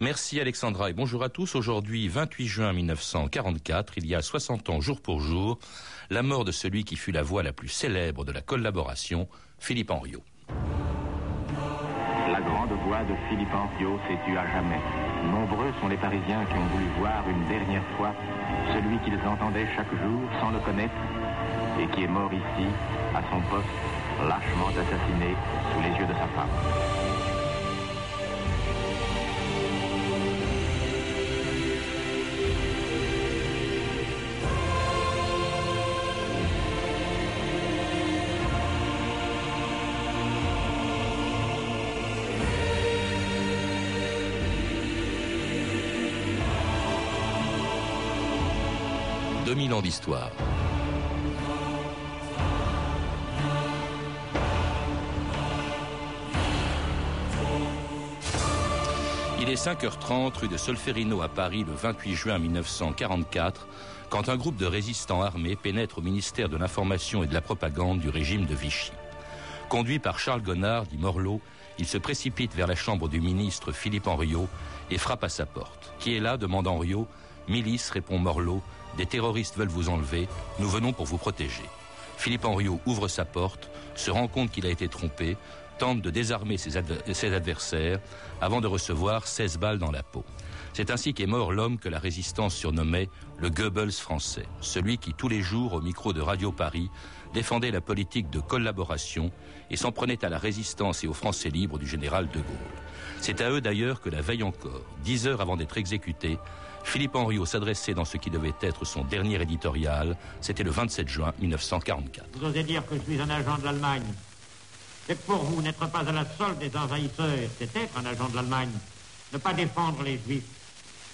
Merci Alexandra et bonjour à tous. Aujourd'hui, 28 juin 1944, il y a 60 ans jour pour jour, la mort de celui qui fut la voix la plus célèbre de la collaboration, Philippe Henriot. La grande voix de Philippe Henriot s'est tue à jamais. Nombreux sont les Parisiens qui ont voulu voir une dernière fois celui qu'ils entendaient chaque jour sans le connaître et qui est mort ici, à son poste, lâchement assassiné sous les yeux de sa femme. 2000 ans d'histoire. Il est 5h30 rue de Solferino à Paris le 28 juin 1944 quand un groupe de résistants armés pénètre au ministère de l'Information et de la Propagande du régime de Vichy. Conduit par Charles Gonard, dit Morlot, il se précipite vers la chambre du ministre Philippe Henriot et frappe à sa porte. Qui est là? demande Henriot. Milice, répond Morlot. Des terroristes veulent vous enlever, nous venons pour vous protéger. Philippe Henriot ouvre sa porte, se rend compte qu'il a été trompé, tente de désarmer ses, adversaires avant de recevoir 16 balles dans la peau. C'est ainsi qu'est mort l'homme que la résistance surnommait le Goebbels français, celui qui tous les jours au micro de Radio Paris défendait la politique de collaboration et s'en prenait à la résistance et aux Français libres du général de Gaulle. C'est à eux d'ailleurs que la veille encore, dix heures avant d'être exécuté, Philippe Henriot s'adressait dans ce qui devait être son dernier éditorial. C'était le 27 juin 1944. Vous osez dire que je suis un agent de l'Allemagne. C'est pour vous, n'être pas à la solde des envahisseurs, c'est être un agent de l'Allemagne. Ne pas défendre les juifs.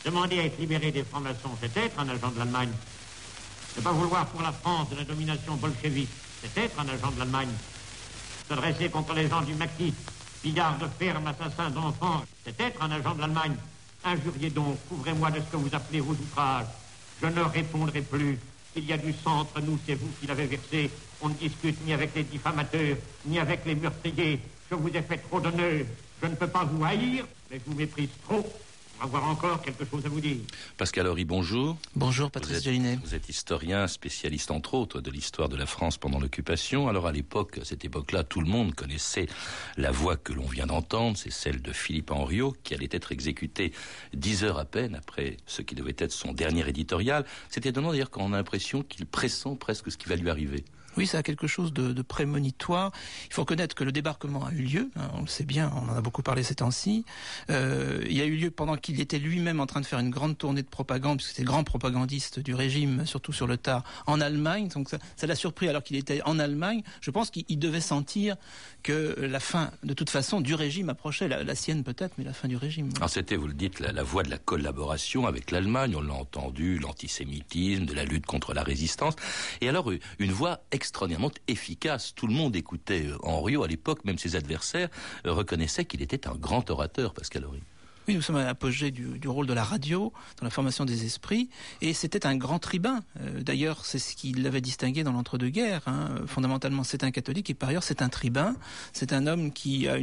Demander à être libéré des francs-maçons, c'est être un agent de l'Allemagne. Ne pas vouloir pour la France de la domination bolchevique, c'est être un agent de l'Allemagne. S'adresser contre les gens du maquis, pillards de ferme, assassins d'enfants, c'est être un agent de l'Allemagne. Injuriez donc, couvrez-moi de ce que vous appelez vos outrages. Je ne répondrai plus. Il y a du sang entre nous, c'est vous qui l'avez versé. On ne discute ni avec les diffamateurs, ni avec les meurtriers. Je vous ai fait trop d'honneur. Je ne peux pas vous haïr, mais je vous méprise trop avoir encore quelque chose à vous dire. Pascal Horry, bonjour. Bonjour, Patrice Jolinet. Vous êtes historien, spécialiste entre autres de l'histoire de la France pendant l'occupation. Alors à l'époque, à cette époque-là, tout le monde connaissait la voix que l'on vient d'entendre, c'est celle de Philippe Henriot, qui allait être exécuté dix heures à peine après ce qui devait être son dernier éditorial. C'est étonnant d'ailleurs quand on a l'impression qu'il pressent presque ce qui va lui arriver. Oui, ça a quelque chose de, prémonitoire. Il faut reconnaître que le débarquement a eu lieu. Hein, on le sait bien, on en a beaucoup parlé ces temps-ci. Euh, il a eu lieu pendant qu'il était lui-même en train de faire une grande tournée de propagande, puisque c'était grand propagandiste du régime, surtout sur le tard, en Allemagne. Donc ça l'a surpris alors qu'il était en Allemagne. Je pense qu'il devait sentir que la fin, de toute façon, du régime approchait. La, sienne peut-être, mais la fin du régime. Alors c'était, vous le dites, la, la voie de la collaboration avec l'Allemagne. On l'a entendu, l'antisémitisme, de la lutte contre la résistance. Et alors une voix extraordinairement efficace. Tout le monde écoutait euh, Henriot à l'époque, même ses adversaires euh, reconnaissaient qu'il était un grand orateur, Pascal Horry. Oui, nous sommes à l'apogée du, rôle de la radio dans la formation des esprits, et c'était un grand tribun. Euh, d'ailleurs, c'est ce qui l'avait distingué dans l'entre-deux-guerres. Hein. Fondamentalement, c'est un catholique, et par ailleurs, c'est un tribun. C'est un homme qui a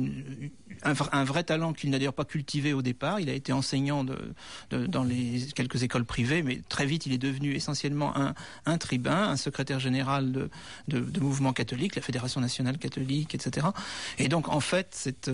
un, vrai talent qu'il n'a d'ailleurs pas cultivé au départ. Il a été enseignant dans quelques écoles privées, mais très vite, il est devenu essentiellement un, un tribun, un secrétaire général de, de, de mouvement catholique, la Fédération nationale catholique, etc. Et donc, en fait, c'est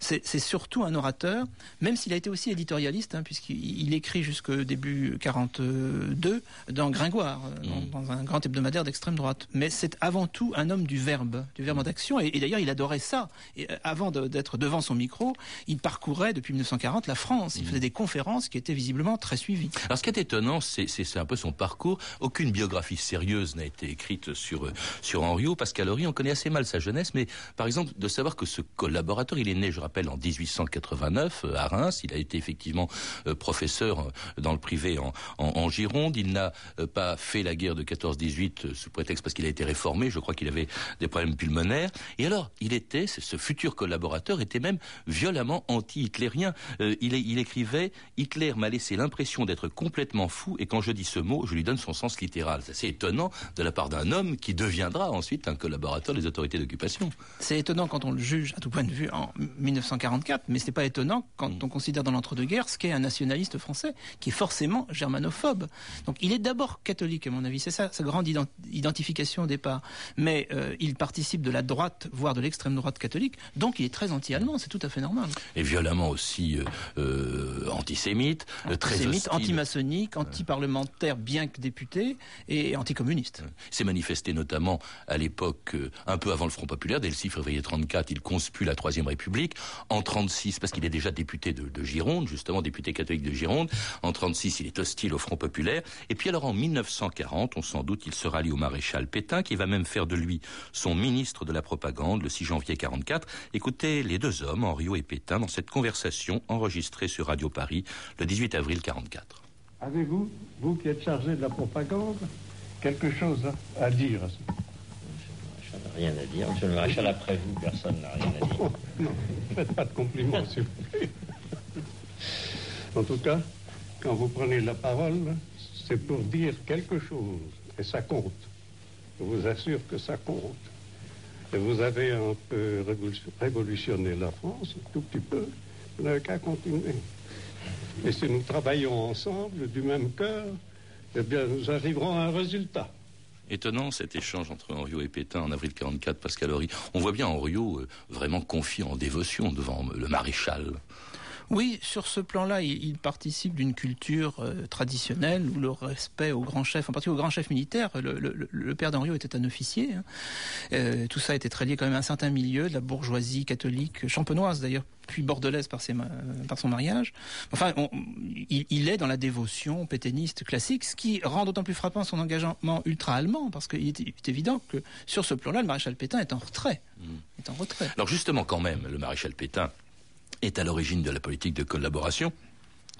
c'est surtout un orateur, même même s'il a été aussi éditorialiste, hein, puisqu'il écrit jusqu'au début 42 dans Gringoire, euh, mm. dans, un grand hebdomadaire d'extrême droite. Mais c'est avant tout un homme du verbe, du verbe d'action. Et, d'ailleurs, il adorait ça. Et euh, avant d'être devant son micro, il parcourait depuis 1940 la France. Il mm. faisait des conférences qui étaient visiblement très suivies. Alors, ce qui est étonnant, c'est un peu son parcours. Aucune biographie sérieuse n'a été écrite sur sur Henriot. Pascal Horry, on connaît assez mal sa jeunesse, mais par exemple, de savoir que ce collaborateur, il est né, je rappelle, en 1889 à Reims il a été effectivement euh, professeur euh, dans le privé en, en, Gironde. Il n'a euh, pas fait la guerre de 14-18 sous prétexte parce qu'il a été réformé. Je crois qu'il avait des problèmes pulmonaires. Et alors, il était, ce futur collaborateur était même violemment anti-hitlérien. il, il écrivait Hitler m'a laissé l'impression d'être complètement fou et quand je dis ce mot, je lui donne son sens littéral. C'est assez étonnant de la part d'un homme qui deviendra ensuite un collaborateur des autorités d'occupation. C'est étonnant quand on le juge à tout point de vue en 1944, mais c'est pas étonnant quand on considère dans l'entre-deux-guerres ce qu'est un nationaliste français, qui est forcément germanophobe. Donc il est d'abord catholique, à mon avis. C'est ça sa grande identification au départ. Mais euh, il participe de la droite, voire de l'extrême droite catholique, donc il est très anti-allemand. C'est tout à fait normal. Et violemment aussi euh, euh antisémite, euh, antisémite, anti-maçonnique, anti-parlementaire, bien que député, et anticommuniste. C'est manifesté notamment à l'époque, un peu avant le Front populaire, dès le 6 février 34, il conspue la Troisième République. En 36, parce qu'il est déjà député de, de, Gironde, justement député catholique de Gironde. En 36, il est hostile au Front populaire. Et puis alors en 1940, on sans doute, il se rallie au maréchal Pétain, qui va même faire de lui son ministre de la propagande le 6 janvier 44. Écoutez les deux hommes, Henriot et Pétain, dans cette conversation enregistrée sur Radio Paris le 18 avril 44. Avez-vous, vous qui êtes chargé de la propagande, quelque chose à dire rien à dire. Monsieur le maréchal, après vous, personne n'a rien à dire. Oh, non, faites pas de compliments, s'il vous plaît. En tout cas, quand vous prenez la parole, c'est pour dire quelque chose. Et ça compte. Je vous assure que ça compte. Et vous avez un peu révolutionné la France, tout petit peu. Vous n'avez qu'à continuer. Et si nous travaillons ensemble, du même cœur, eh bien, nous arriverons à un résultat. Étonnant cet échange entre Henriot et Pétain en avril 44, Pascal Horry. On voit bien Henriot euh, vraiment confié en dévotion devant le maréchal. Oui, sur ce plan-là, il, participe d'une culture euh, traditionnelle où le respect au grand chef, en particulier au grand chef militaire, le, père d'Henriot était un officier. Hein. Euh, tout ça était très lié quand même à un certain milieu, de la bourgeoisie catholique champenoise d'ailleurs, puis bordelaise par, par son mariage. Enfin, il, est dans la dévotion pétainiste classique, ce qui rend d'autant plus frappant son engagement ultra-allemand, parce qu'il est, évident que sur ce plan-là, le maréchal Pétain est en retrait. Mmh. Est en retrait. Alors justement, quand même, le maréchal Pétain est à l'origine de la politique de collaboration.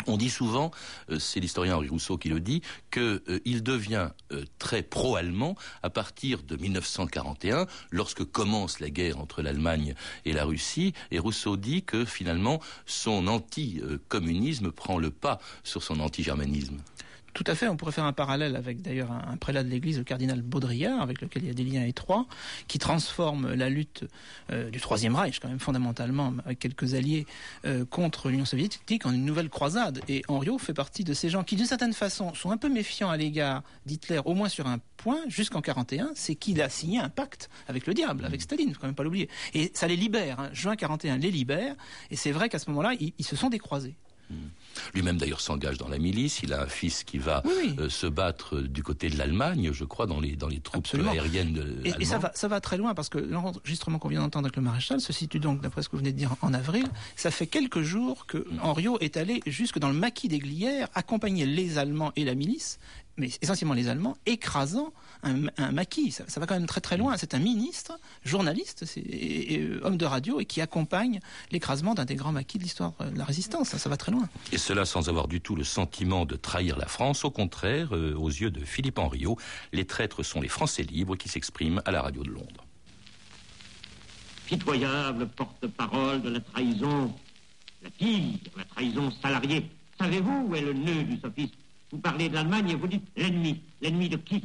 On dit souvent, euh, c'est l'historien Henri Rousseau qui le dit, qu'il euh, devient euh, très pro-allemand à partir de 1941, lorsque commence la guerre entre l'Allemagne et la Russie. Et Rousseau dit que finalement, son anti-communisme prend le pas sur son anti-germanisme. Tout à fait, on pourrait faire un parallèle avec d'ailleurs un, prélat de l'Église, le cardinal Baudrillard, avec lequel il y a des liens étroits, qui transforme la lutte euh, du Troisième Reich, quand même fondamentalement, avec quelques alliés, euh, contre l'Union soviétique en une nouvelle croisade. Et Henriot fait partie de ces gens qui, d'une certaine façon, sont un peu méfiants à l'égard d'Hitler, au moins sur un point, jusqu'en 41, c'est qu'il a signé un pacte avec le diable, avec Staline, faut quand même pas l'oublier. Et ça les libère, hein. juin 41 les libère, et c'est vrai qu'à ce moment-là, ils, ils se sont décroisés. Mmh. Lui-même d'ailleurs s'engage dans la milice. Il a un fils qui va euh, se battre du côté de l'Allemagne, je crois, dans les, dans les troupes aériennes de et, et, ça va, ça va très loin parce que l'enregistrement qu'on vient d'entendre avec le maréchal se situe donc, d'après ce que vous venez de dire, en avril. Ça fait quelques jours que mmh. Henriot est allé jusque dans le maquis des Glières, accompagner les Allemands et la milice, mais essentiellement les Allemands, écrasant un, maquis. Ça, va quand même très très loin. C'est un ministre, journaliste, et, euh, homme de radio, et qui accompagne l'écrasement d'un des grands maquis de l'histoire de la résistance. Ça, va très loin. Et cela sans avoir du tout le sentiment de trahir la France. Au contraire, euh, aux yeux de Philippe Henriot, les traîtres sont les Français libres qui s'expriment à la radio de Londres. Pitoyable porte-parole de la trahison, la pire, la trahison salariée. Savez-vous où est le nœud du sophisme? Vous parlez de l'Allemagne et vous dites l'ennemi. L'ennemi de qui?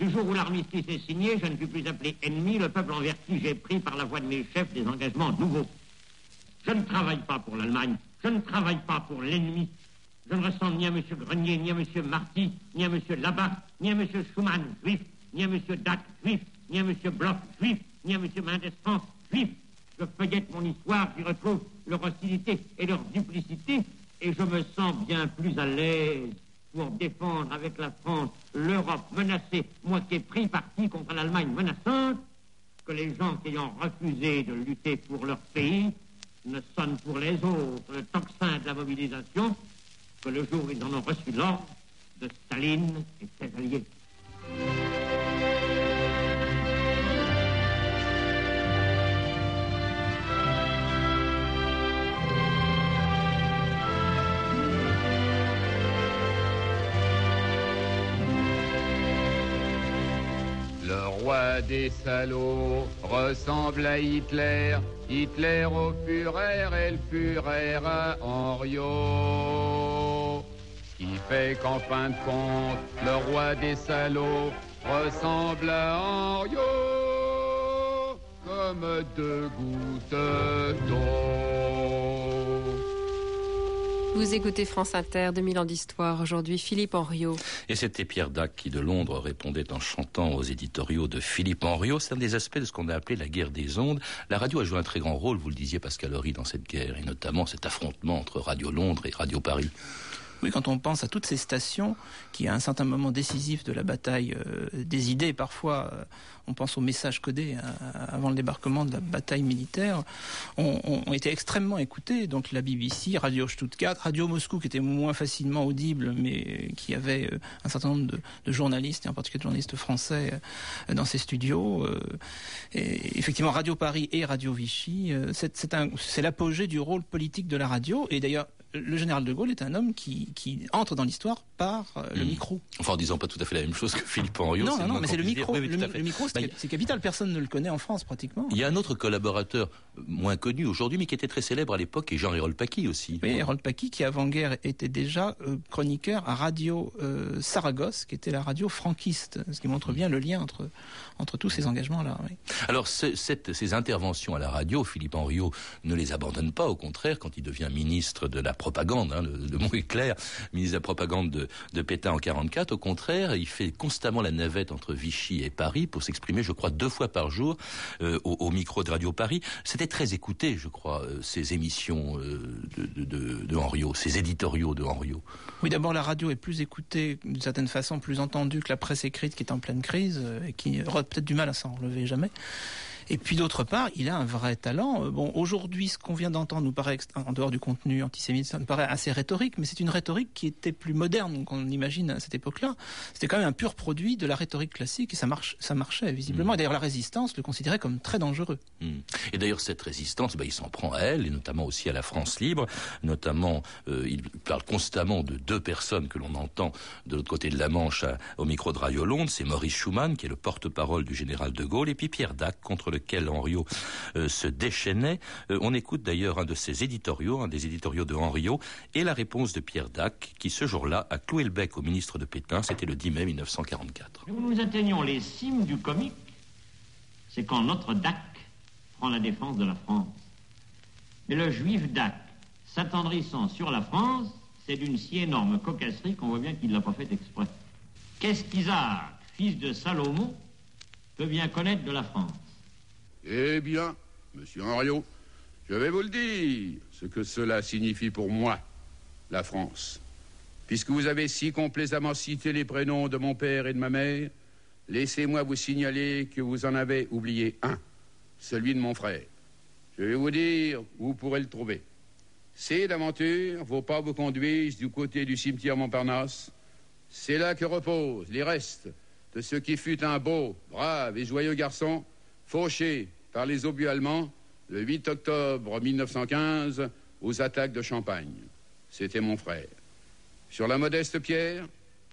Du jour où l'armistice est signé, je ne puis plus appeler ennemi le peuple en vertu j'ai pris par la voix de mes chefs des engagements nouveaux. Je ne travaille pas pour l'Allemagne, je ne travaille pas pour l'ennemi. Je ne ressemble ni à M. Grenier, ni à M. Marty, ni à M. Labat, ni à M. Schumann, juif, ni à M. Dac, juif, ni à M. Bloch, juif, ni à M. Mendes France, juif. Je feuillette mon histoire, j'y retrouve leur hostilité et leur duplicité, et je me sens bien plus à l'aise pour défendre avec la France l'Europe menacée, moi qui ai pris parti contre l'Allemagne menaçante, que les gens ont refusé de lutter pour leur pays ne sonnent pour les autres le tocsin de la mobilisation, que le jour où ils en ont reçu l'ordre de Staline et ses alliés. Des salauds ressemble à Hitler, Hitler au Führer et le Führer à Henriot. Qui fait qu'en fin de compte, le roi des salauds ressemble à Henriot comme deux gouttes d'eau. Vous écoutez France Inter, 2000 ans d'histoire. Aujourd'hui, Philippe Henriot. Et c'était Pierre Dac qui, de Londres, répondait en chantant aux éditoriaux de Philippe Henriot. C'est un des aspects de ce qu'on a appelé la guerre des ondes. La radio a joué un très grand rôle, vous le disiez, Pascal Horry, dans cette guerre, et notamment cet affrontement entre Radio Londres et Radio Paris. Oui, quand on pense à toutes ces stations qui, à un certain moment décisif de la bataille euh, des idées, parfois, euh, on pense aux messages codés euh, avant le débarquement de la bataille militaire, ont, été extrêmement écoutés. Donc la BBC, Radio Stuttgart, Radio Moscou, qui était moins facilement audible, mais qui avait un certain nombre de, de, journalistes, et en particulier de journalistes français, dans ses studios. et effectivement, Radio Paris et Radio Vichy, c'est l'apogée du rôle politique de la radio. Et d'ailleurs, le général de Gaulle est un homme qui, qui entre dans l'histoire par euh, le hmm. micro. Enfin, en disant pas tout à fait la même chose que Philippe Henriot. Non, non, non mais c'est le micro. le, micro, bah, c'est capital. Personne ne le connaît en France, pratiquement. Il y a un autre collaborateur moins connu aujourd'hui, mais qui était très célèbre à l'époque, et Jean Hérol Paqui aussi. Oui, Hérol Paqui, qui avant-guerre était déjà euh, chroniqueur à Radio euh, Saragosse, qui était la radio franquiste, ce qui montre bien le lien entre, entre tous ces engagements-là. Oui. Alors, cette, ces interventions à la radio, Philippe Henriot ne les abandonne pas, au contraire, quand il devient ministre de la propagande, hein, le, le, mot est clair, ministre de la propagande de, de Pétain en 44. Au contraire, il fait constamment la navette entre Vichy et Paris pour s'exprimer, je crois, deux fois par jour euh, au, au, micro de Radio Paris. C'était très écouté, je crois, euh, ces émissions euh, de, de, de, Henriot, ces éditoriaux de Henriot. Oui, d'abord, la radio est plus écoutée, d'une certaine façon, plus entendue que la presse écrite qui est en pleine crise et qui aura peut-être du mal à s'en relever jamais. Et puis d'autre part, il a un vrai talent. Euh, bon, aujourd'hui, ce qu'on vient d'entendre nous paraît, en dehors du contenu antisémite, ça nous paraît assez rhétorique, mais c'est une rhétorique qui était plus moderne qu'on imagine à cette époque-là. C'était quand même un pur produit de la rhétorique classique et ça, marche, ça marchait visiblement. Mmh. Et d'ailleurs, la résistance le considérait comme très dangereux. Mmh. Et d'ailleurs, cette résistance, bah, il s'en prend à elle, et notamment aussi à la France libre. Notamment, euh, il parle constamment de deux personnes que l'on entend de l'autre côté de la Manche à, au micro de Radio Londres. C'est Maurice Schumann, qui est le porte-parole du général de Gaulle, et puis Pierre Dac, contre le lequel Henriot euh, se déchaînait. Euh, on écoute d'ailleurs un de ses éditoriaux, un des éditoriaux de Henriot, et la réponse de Pierre Dac, qui ce jour-là a cloué le bec au ministre de Pétain, c'était le 10 mai 1944. Nous atteignons les cimes du comique, c'est quand notre Dac prend la défense de la France. Mais le juif Dac, s'attendrissant sur la France, c'est d'une si énorme cocasserie qu'on voit bien qu'il ne l'a pas fait exprès. Qu'est-ce qu'Isaac, fils de Salomon, peut bien connaître de la France? Eh bien, monsieur Henriot, je vais vous le dire, ce que cela signifie pour moi, la France. Puisque vous avez si complaisamment cité les prénoms de mon père et de ma mère, laissez-moi vous signaler que vous en avez oublié un, celui de mon frère. Je vais vous dire où vous pourrez le trouver. C'est d'aventure vos pas vous conduisent du côté du cimetière Montparnasse. C'est là que reposent les restes de ce qui fut un beau, brave et joyeux garçon fauché par les obus allemands le 8 octobre 1915 aux attaques de Champagne. C'était mon frère. Sur la modeste pierre,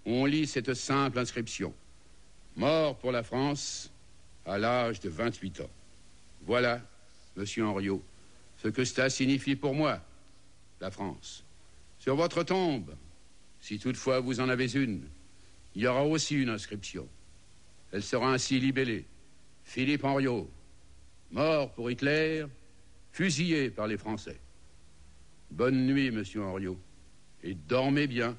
on lit cette simple inscription. Mort pour la France à l'âge de 28 ans. Voilà, monsieur Henriot, ce que cela signifie pour moi, la France. Sur votre tombe, si toutefois vous en avez une, il y aura aussi une inscription. Elle sera ainsi libellée. Philippe Henriot, mort pour Hitler, fusillé par les Français. Bonne nuit, monsieur Henriot, et dormez bien,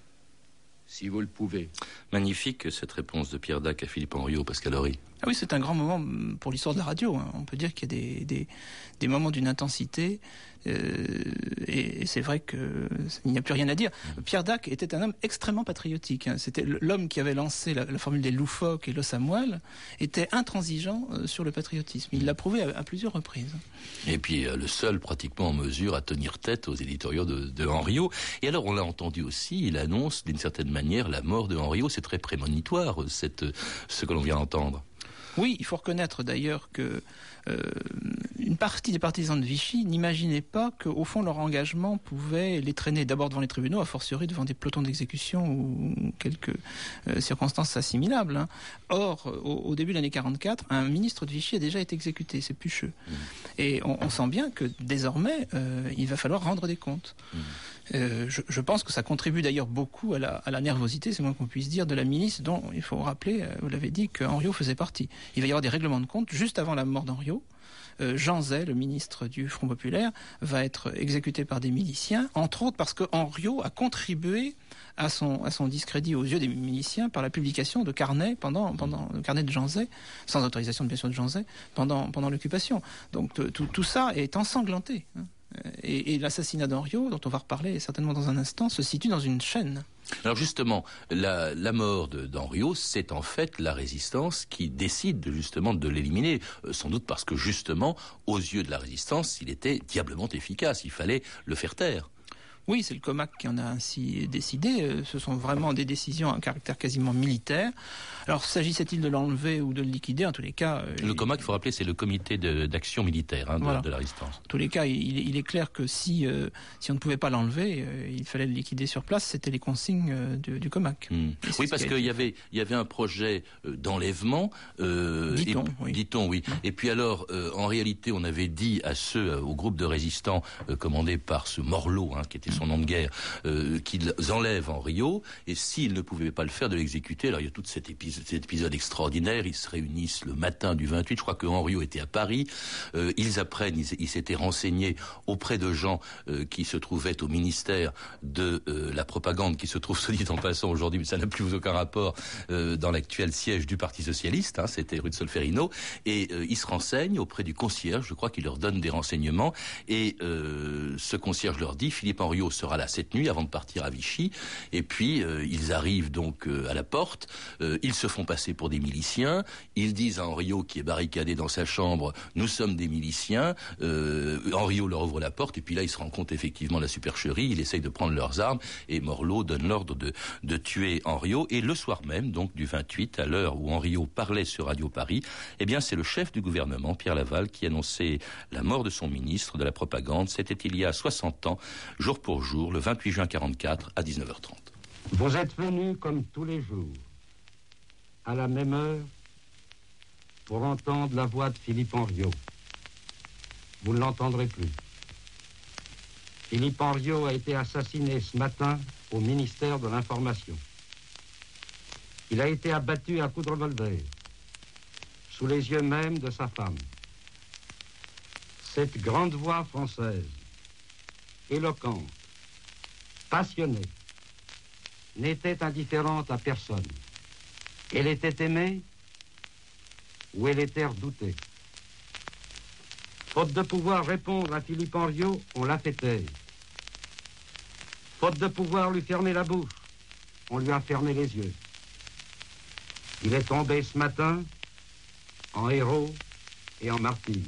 si vous le pouvez. Magnifique cette réponse de Pierre Dac à Philippe Henriot, Pascal Horry. Ah oui, c'est un grand moment pour l'histoire de la radio. Hein. On peut dire qu'il y a des, des, des moments d'une intensité, euh, et, c'est vrai qu'il n'y a plus rien à dire. Mmh. Pierre Dac était un homme extrêmement patriotique. Hein. C'était l'homme qui avait lancé la, la, formule des loufoques et l'os à moelle, était intransigeant euh, sur le patriotisme. Il l'a prouvé à, à, plusieurs reprises. Et puis euh, le seul pratiquement en mesure à tenir tête aux éditoriaux de, de Henriot. Et alors on l'a entendu aussi, il annonce d'une certaine manière la mort de Henriot. C'est très prémonitoire cette, ce que l'on vient d'entendre. Oui, il faut reconnaître d'ailleurs que euh, une partie des partisans de Vichy n'imaginaient pas qu'au fond leur engagement pouvait les traîner d'abord devant les tribunaux, a fortiori devant des pelotons d'exécution ou quelques euh, circonstances assimilables. Hein. Or, au, au, début de l'année 44, un ministre de Vichy a déjà été exécuté, c'est Pucheux. Mmh. Et on, on, sent bien que désormais, euh, il va falloir rendre des comptes. Mmh. Euh, je, pense que ça contribue d'ailleurs beaucoup à la, nervosité, c'est moins qu'on puisse dire, de la ministre dont il faut rappeler, euh, vous l'avez dit, qu'Henriot faisait partie. Il va y avoir des règlements de compte juste avant la mort d'Henriot. Euh, Jean Zay, le ministre du Front populaire, va être exécuté par des miliciens, entre autres parce que Henriot a contribué à son, discrédit aux yeux des miliciens par la publication de carnets pendant, le carnet de Jean Zay, sans autorisation de bien sûr de Jean Zay, pendant, l'occupation. Donc tout, tout, ça est ensanglanté. Hein. Et, l'assassinat d'Henriot, dont on va reparler certainement dans un instant, se situe dans une chaîne. Alors justement, la, mort d'Henriot, c'est en fait la résistance qui décide justement de l'éliminer, euh, sans doute parce que justement, aux yeux de la résistance, il était diablement efficace, il fallait le faire taire. Oui, c'est le COMAC qui en a ainsi décidé. Euh, ce sont vraiment des décisions à caractère quasiment militaire. Alors, s'agissait-il de l'enlever ou de le liquider En tous les cas. Euh, le COMAC, il faut rappeler, c'est le comité d'action militaire hein, de, la résistance. En tous les cas, il, est clair que si, euh, si on ne pouvait pas l'enlever, il fallait le liquider sur place. C'était les consignes du, COMAC. Hmm. Oui, parce qu'il y avait, il y avait un projet d'enlèvement. dit-on, oui. Dit-on, oui. Hmm. Et puis alors, en réalité, on avait dit à ceux, au groupe de résistants commandé par ce Morlot, hein, qui était son nom de guerre, euh, qu'ils enlèvent en Rio, et s'ils ne pouvaient pas le faire, de l'exécuter. Alors il y a tout cet épisode, extraordinaire, ils se réunissent le matin du 28, je crois que Henriot était à Paris, euh, ils apprennent, ils s'étaient renseignés auprès de gens euh, qui se trouvaient au ministère de la propagande, qui se trouve, se dit en passant aujourd'hui, mais ça n'a plus aucun rapport dans l'actuel siège du Parti Socialiste, hein, c'était rue de Solferino, et ils se renseignent auprès du concierge, je crois qu'il leur donne des renseignements, et ce concierge leur dit, Philippe Henriot sera là cette nuit avant de partir à Vichy. Et puis euh, ils arrivent donc euh, à la porte. Euh, ils se font passer pour des miliciens. Ils disent à Henriot qui est barricadé dans sa chambre "Nous sommes des miliciens." Henriot leur ouvre la porte et puis là il se rend compte effectivement de la supercherie. Il essaye de prendre leurs armes et Morlot donne l'ordre de, de tuer Henriot. Et le soir même, donc du 28, à l'heure où Henriot parlait sur Radio Paris, eh bien c'est le chef du gouvernement Pierre Laval qui annonçait la mort de son ministre de la propagande. C'était il y a 60 ans, jour pour jour, le 28 juin 44 à 19h30. Vous êtes venus comme tous les jours, à la même heure, pour entendre la voix de Philippe Henriot. Vous ne l'entendrez plus. Philippe Henriot a été assassiné ce matin au ministère de l'Information. Il a été abattu à coups de revolver, sous les yeux même de sa femme. Cette grande voix française, éloquente, passionnée, n'était indifférente à personne. Elle était aimée ou elle était redoutée. Faute de pouvoir répondre à Philippe Henriot, on l'a fait taire. Faute de pouvoir lui fermer la bouche, on lui a fermé les yeux. Il est tombé ce matin en héros et en martyr.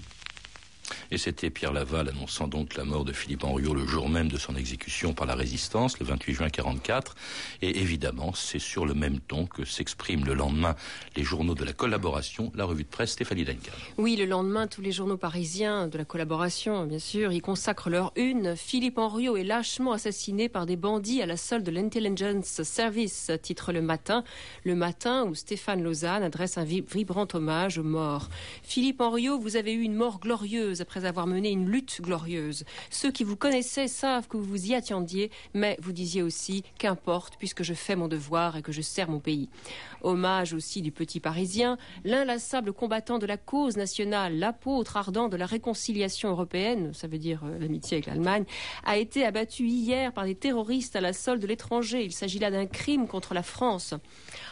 Et c'était Pierre Laval annonçant donc la mort de Philippe Henriot le jour même de son exécution par la résistance, le 28 juin 44. Et évidemment, c'est sur le même ton que s'expriment le lendemain les journaux de la collaboration, la revue de presse Stéphanie Denker. Oui, le lendemain, tous les journaux parisiens de la collaboration, bien sûr, ils consacrent leur une. Philippe Henriot est lâchement assassiné par des bandits à la solde de l'Intelligence Service, titre le matin. Le matin où Stéphane Lausanne adresse un vibrant hommage aux morts. Philippe Henriot, vous avez eu une mort glorieuse après avoir mené une lutte glorieuse. Ceux qui vous connaissaient savent que vous vous y attendiez, mais vous disiez aussi qu'importe puisque je fais mon devoir et que je sers mon pays. Hommage aussi du petit Parisien, l'inlassable combattant de la cause nationale, l'apôtre ardent de la réconciliation européenne, ça veut dire euh, l'amitié avec l'Allemagne, a été abattu hier par des terroristes à la solde de l'étranger. Il s'agit là d'un crime contre la France.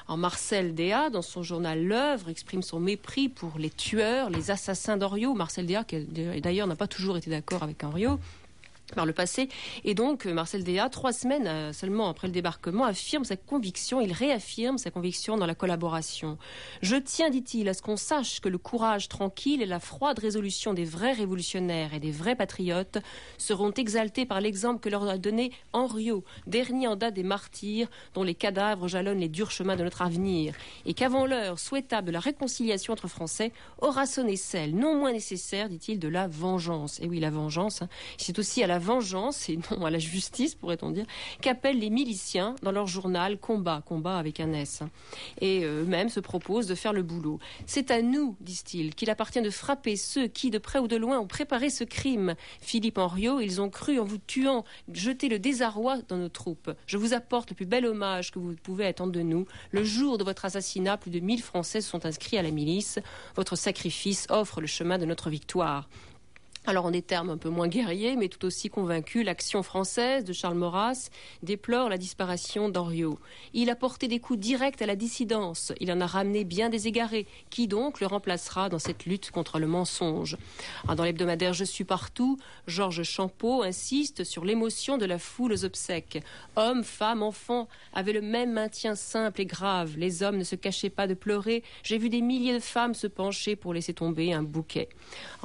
En Marcel Déa, dans son journal L'œuvre, exprime son mépris pour les tueurs, les assassins d'Oriot. Marcel Déa, qui d'ailleurs n'a pas toujours été d'accord avec Henriot, par le passé. Et donc, euh, Marcel Déa, trois semaines euh, seulement après le débarquement, affirme sa conviction, il réaffirme sa conviction dans la collaboration. Je tiens, dit-il, à ce qu'on sache que le courage tranquille et la froide résolution des vrais révolutionnaires et des vrais patriotes seront exaltés par l'exemple que leur a donné Henriot, dernier en date des martyrs, dont les cadavres jalonnent les durs chemins de notre avenir, et qu'avant l'heure souhaitable de la réconciliation entre Français aura sonné celle, non moins nécessaire, dit-il, de la vengeance. Et oui, la vengeance, hein, c'est aussi à la la vengeance et non à la justice, pourrait-on dire, qu'appellent les miliciens dans leur journal Combat, combat avec un S. Et eux-mêmes se proposent de faire le boulot. C'est à nous, disent-ils, qu'il appartient de frapper ceux qui, de près ou de loin, ont préparé ce crime. Philippe Henriot, ils ont cru en vous tuant, jeter le désarroi dans nos troupes. Je vous apporte le plus bel hommage que vous pouvez attendre de nous. Le jour de votre assassinat, plus de 1000 Français sont inscrits à la milice. Votre sacrifice offre le chemin de notre victoire. Alors en des termes un peu moins guerriers, mais tout aussi convaincus, l'action française de Charles Maurras déplore la disparition d'Henriot. Il a porté des coups directs à la dissidence, il en a ramené bien des égarés. Qui donc le remplacera dans cette lutte contre le mensonge? Dans l'hebdomadaire Je suis partout, Georges Champeau insiste sur l'émotion de la foule aux obsèques. Hommes, femmes, enfants avaient le même maintien simple et grave. Les hommes ne se cachaient pas de pleurer. J'ai vu des milliers de femmes se pencher pour laisser tomber un bouquet.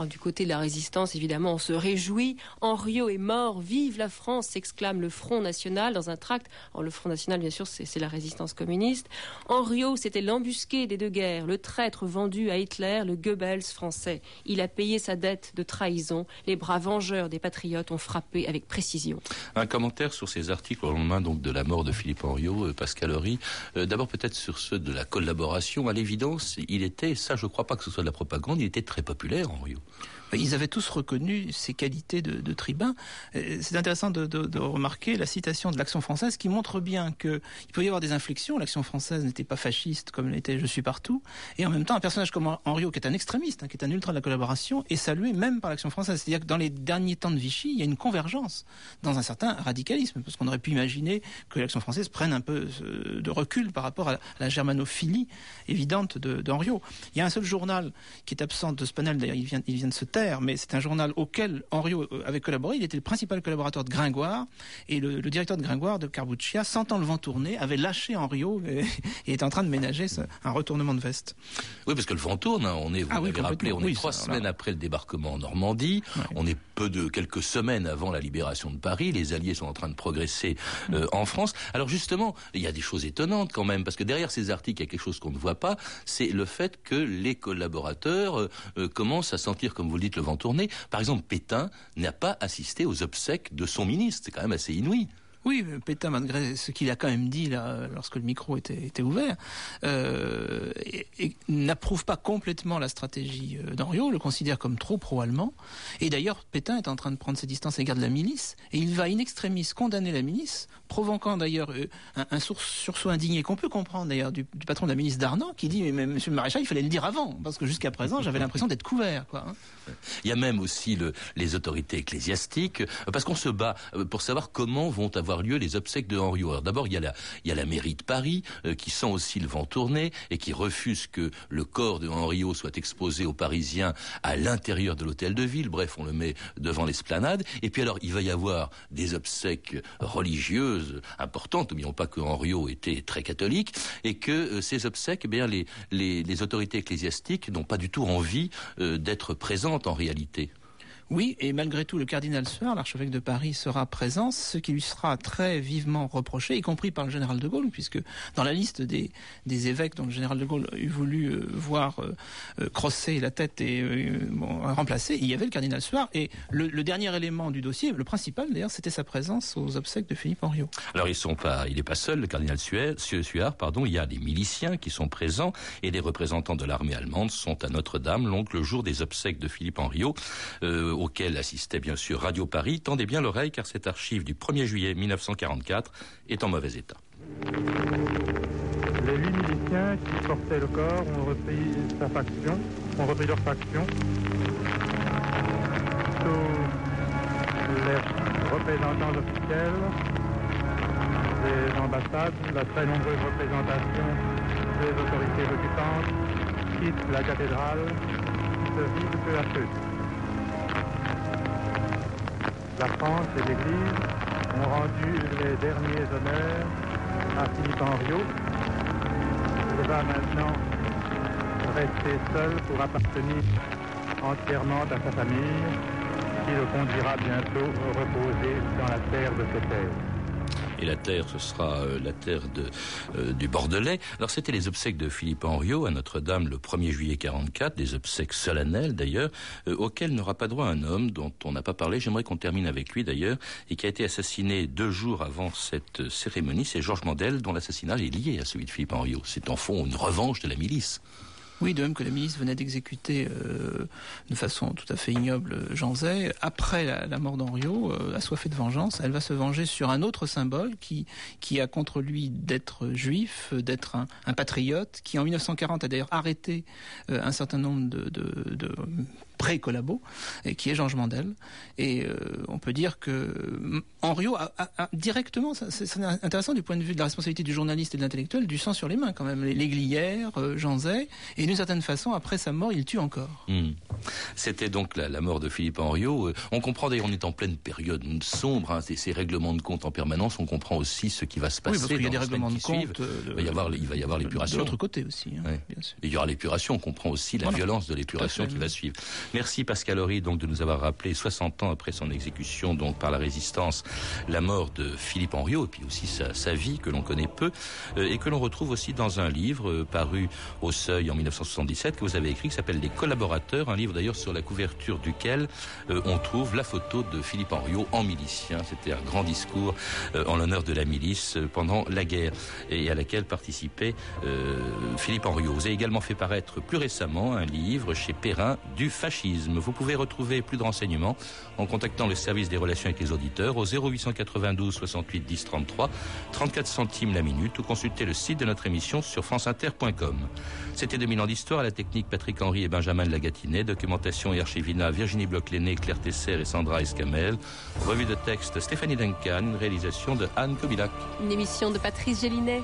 du côté de la résistance, évidemment, on se réjouit. Henriot est mort, vive la France, s'exclame le Front National dans un tract. le Front National, bien sûr, c'est la résistance communiste. Henriot, c'était l'embusqué des deux guerres, le traître vendu à Hitler, le Goebbels français. Il a payé sa dette de trahison. Les bras vengeurs des patriotes ont frappé avec précision. Un commentaire sur ces articles au lendemain donc de la mort de Philippe Henriot, euh, Pascal Horry. Euh, d'abord peut-être sur ceux de la collaboration. À l'évidence, il était, ça je ne crois pas que ce soit de la propagande, il était très populaire, Henriot. Ils avaient tous reconnu ses qualités de, tribun. Euh, c'est intéressant de, remarquer la citation de l'action française qui montre bien qu'il peut y avoir des inflexions. L'action française n'était pas fasciste comme l'était Je suis partout. Et en même temps, un personnage comme Henriot, qui est un extrémiste, hein, qui est un ultra de la collaboration, est salué même par l'action française. C'est-à-dire que dans les derniers temps de Vichy, il y a une convergence dans un certain radicalisme. Parce qu'on aurait pu imaginer que l'action française prenne un peu euh, de recul par rapport à la germanophilie évidente d'Henriot. Il y a un seul journal qui est absent de ce panel, d'ailleurs il vient, il vient de se taire, mais c'est un journal auquel Henriot euh, avait collaboré. Il était le principal collaborateur de Gringoire, et le, directeur de Gringoire, de Carbuccia, sentant le vent tourner, avait lâché Henriot et, était en train de ménager un retournement de veste. Oui, parce que le vent tourne. Hein. On est, vous ah l'avez rappelé, on est trois semaines après le débarquement en Normandie. On est peu de quelques semaines avant la libération de Paris. Les Alliés sont en train de progresser euh, en France. Alors justement, il y a des choses étonnantes quand même, parce que derrière ces articles, il y a quelque chose qu'on ne voit pas. C'est le fait que les collaborateurs euh, commencent à sentir, comme vous le dites, le vent tourner. Par exemple, Pétain n'a pas assisté aux obsèques de son ministre. C'est quand même assez inouï. Oui, Pétain, malgré ce qu'il a quand même dit là, lorsque le micro était, ouvert, euh, n'approuve pas complètement la stratégie euh, d'Henriot, le considère comme trop pro-allemand. Et d'ailleurs, Pétain est en train de prendre ses distances à l'égard de la milice, et il va in extremis condamner la milice, provoquant d'ailleurs euh, un, sursaut indigné qu'on peut comprendre d'ailleurs du, patron de la milice d'Arnaud, qui dit mais, Monsieur le maréchal, il fallait le dire avant, parce que jusqu'à présent, j'avais l'impression d'être couvert. Hein. Il y a même aussi le, les autorités ecclésiastiques, parce qu'on se bat pour savoir comment vont avoir lieu les obsèques de Henriot. D'abord, il y a la, mairie de Paris euh, qui sent aussi le vent tourner et qui refuse que le corps de Henriot soit exposé aux Parisiens à l'intérieur de l'hôtel de ville. Bref, on le met devant l'esplanade. Et puis alors, il va y avoir des obsèques religieuses importantes. N'oublions pas que Henriot était très catholique et que euh, ces obsèques, eh bien, les, autorités ecclésiastiques n'ont pas du tout envie euh, d'être présentes en réalité. Oui, et malgré tout, le cardinal Suard, l'archevêque de Paris, sera présent, ce qui lui sera très vivement reproché, y compris par le général de Gaulle, puisque dans la liste des, des évêques dont le général de Gaulle eut voulu euh, voir euh, euh, crosser la tête et remplacer, il y avait le cardinal Suard. Et le, dernier élément du dossier, le principal d'ailleurs, c'était sa présence aux obsèques de Philippe Henriot. Alors ils sont il n'est pas seul, le cardinal Suard, pardon, il y a des miliciens qui sont présents et les représentants de l'armée allemande sont à Notre-Dame, donc le jour des obsèques de Philippe Henriot auquel assistait bien sûr Radio Paris. Tendez bien l'oreille car cette archive du 1er juillet 1944 est en mauvais état. Les huit miliciens qui portaient le corps ont repris sa faction, ont repris leur faction. Tous les représentants officiels des ambassades, la très nombreuse représentation des autorités occupantes quittent la cathédrale se vide peu à peu. La France et l'Église ont rendu les derniers honneurs à Philippe Henriot. Il va maintenant rester seul pour appartenir entièrement à sa famille, qui le conduira bientôt reposer dans la terre de ses pères. Et la terre, ce sera euh, la terre de, du Bordelais. Alors c'était les obsèques de Philippe Henriot à Notre-Dame le 1er juillet 44, des obsèques solennelles d'ailleurs, auxquelles n'aura pas droit un homme dont on n'a pas parlé. J'aimerais qu'on termine avec lui d'ailleurs, et qui a été assassiné deux jours avant cette cérémonie. C'est Georges Mandel, dont l'assassinat est lié à celui de Philippe Henriot. C'est en fond une revanche de la milice. Oui, de même que la milice venait d'exécuter euh, de façon tout à fait ignoble Jean Zay, après la, mort d'Henriot, euh, assoiffée de vengeance, elle va se venger sur un autre symbole qui, qui a contre lui d'être juif, d'être un, patriote, qui en 1940 a d'ailleurs arrêté euh, un certain nombre de, de pré-collabo, et qui est Georges Mandel. Et euh, on peut dire que Henriot a, directement, c'est intéressant du point de vue de la responsabilité du journaliste et de l'intellectuel, du sang sur les mains quand même. L'Aiglière, euh, Jean Zay, et d'une certaine façon, après sa mort, il tue encore. Hmm. C'était donc la, mort de Philippe Henriot. Euh, on comprend d'ailleurs, on est en pleine période sombre, hein, ces, règlements de compte en permanence, on comprend aussi ce qui va se passer. Oui, parce qu'il y a des règlements de compte. il va y avoir, il va y avoir l'épuration. De l'autre côté aussi, hein, bien sûr. il y aura l'épuration, on comprend aussi la violence de l'épuration qui va suivre. Merci Pascal Horry donc de nous avoir rappelé 60 ans après son exécution donc par la résistance la mort de Philippe Henriot et puis aussi sa, vie que l'on connaît peu euh, et que l'on retrouve aussi dans un livre euh, paru au Seuil en 1977 que vous avez écrit qui s'appelle Les collaborateurs, un livre d'ailleurs sur la couverture duquel euh, on trouve la photo de Philippe Henriot en milicien. C'était un grand discours en l'honneur de la milice pendant la guerre et à laquelle participait Philippe Henriot. Vous avez également fait paraître plus récemment un livre chez Perrin du fascisme. Vous pouvez retrouver plus de renseignements en contactant le service des relations avec les auditeurs au 0892 68 10 33, 34 centimes la minute ou consulter le site de notre émission sur franceinter.com. C'était 2000 ans d'histoire à la technique Patrick Henry et Benjamin Lagatinet, documentation et archivina Virginie Bloch-Léné, Claire Tesser et Sandra Escamel, revue de texte Stéphanie Duncan, réalisation de Anne Kobilac. Une émission de Patrice Gélinet.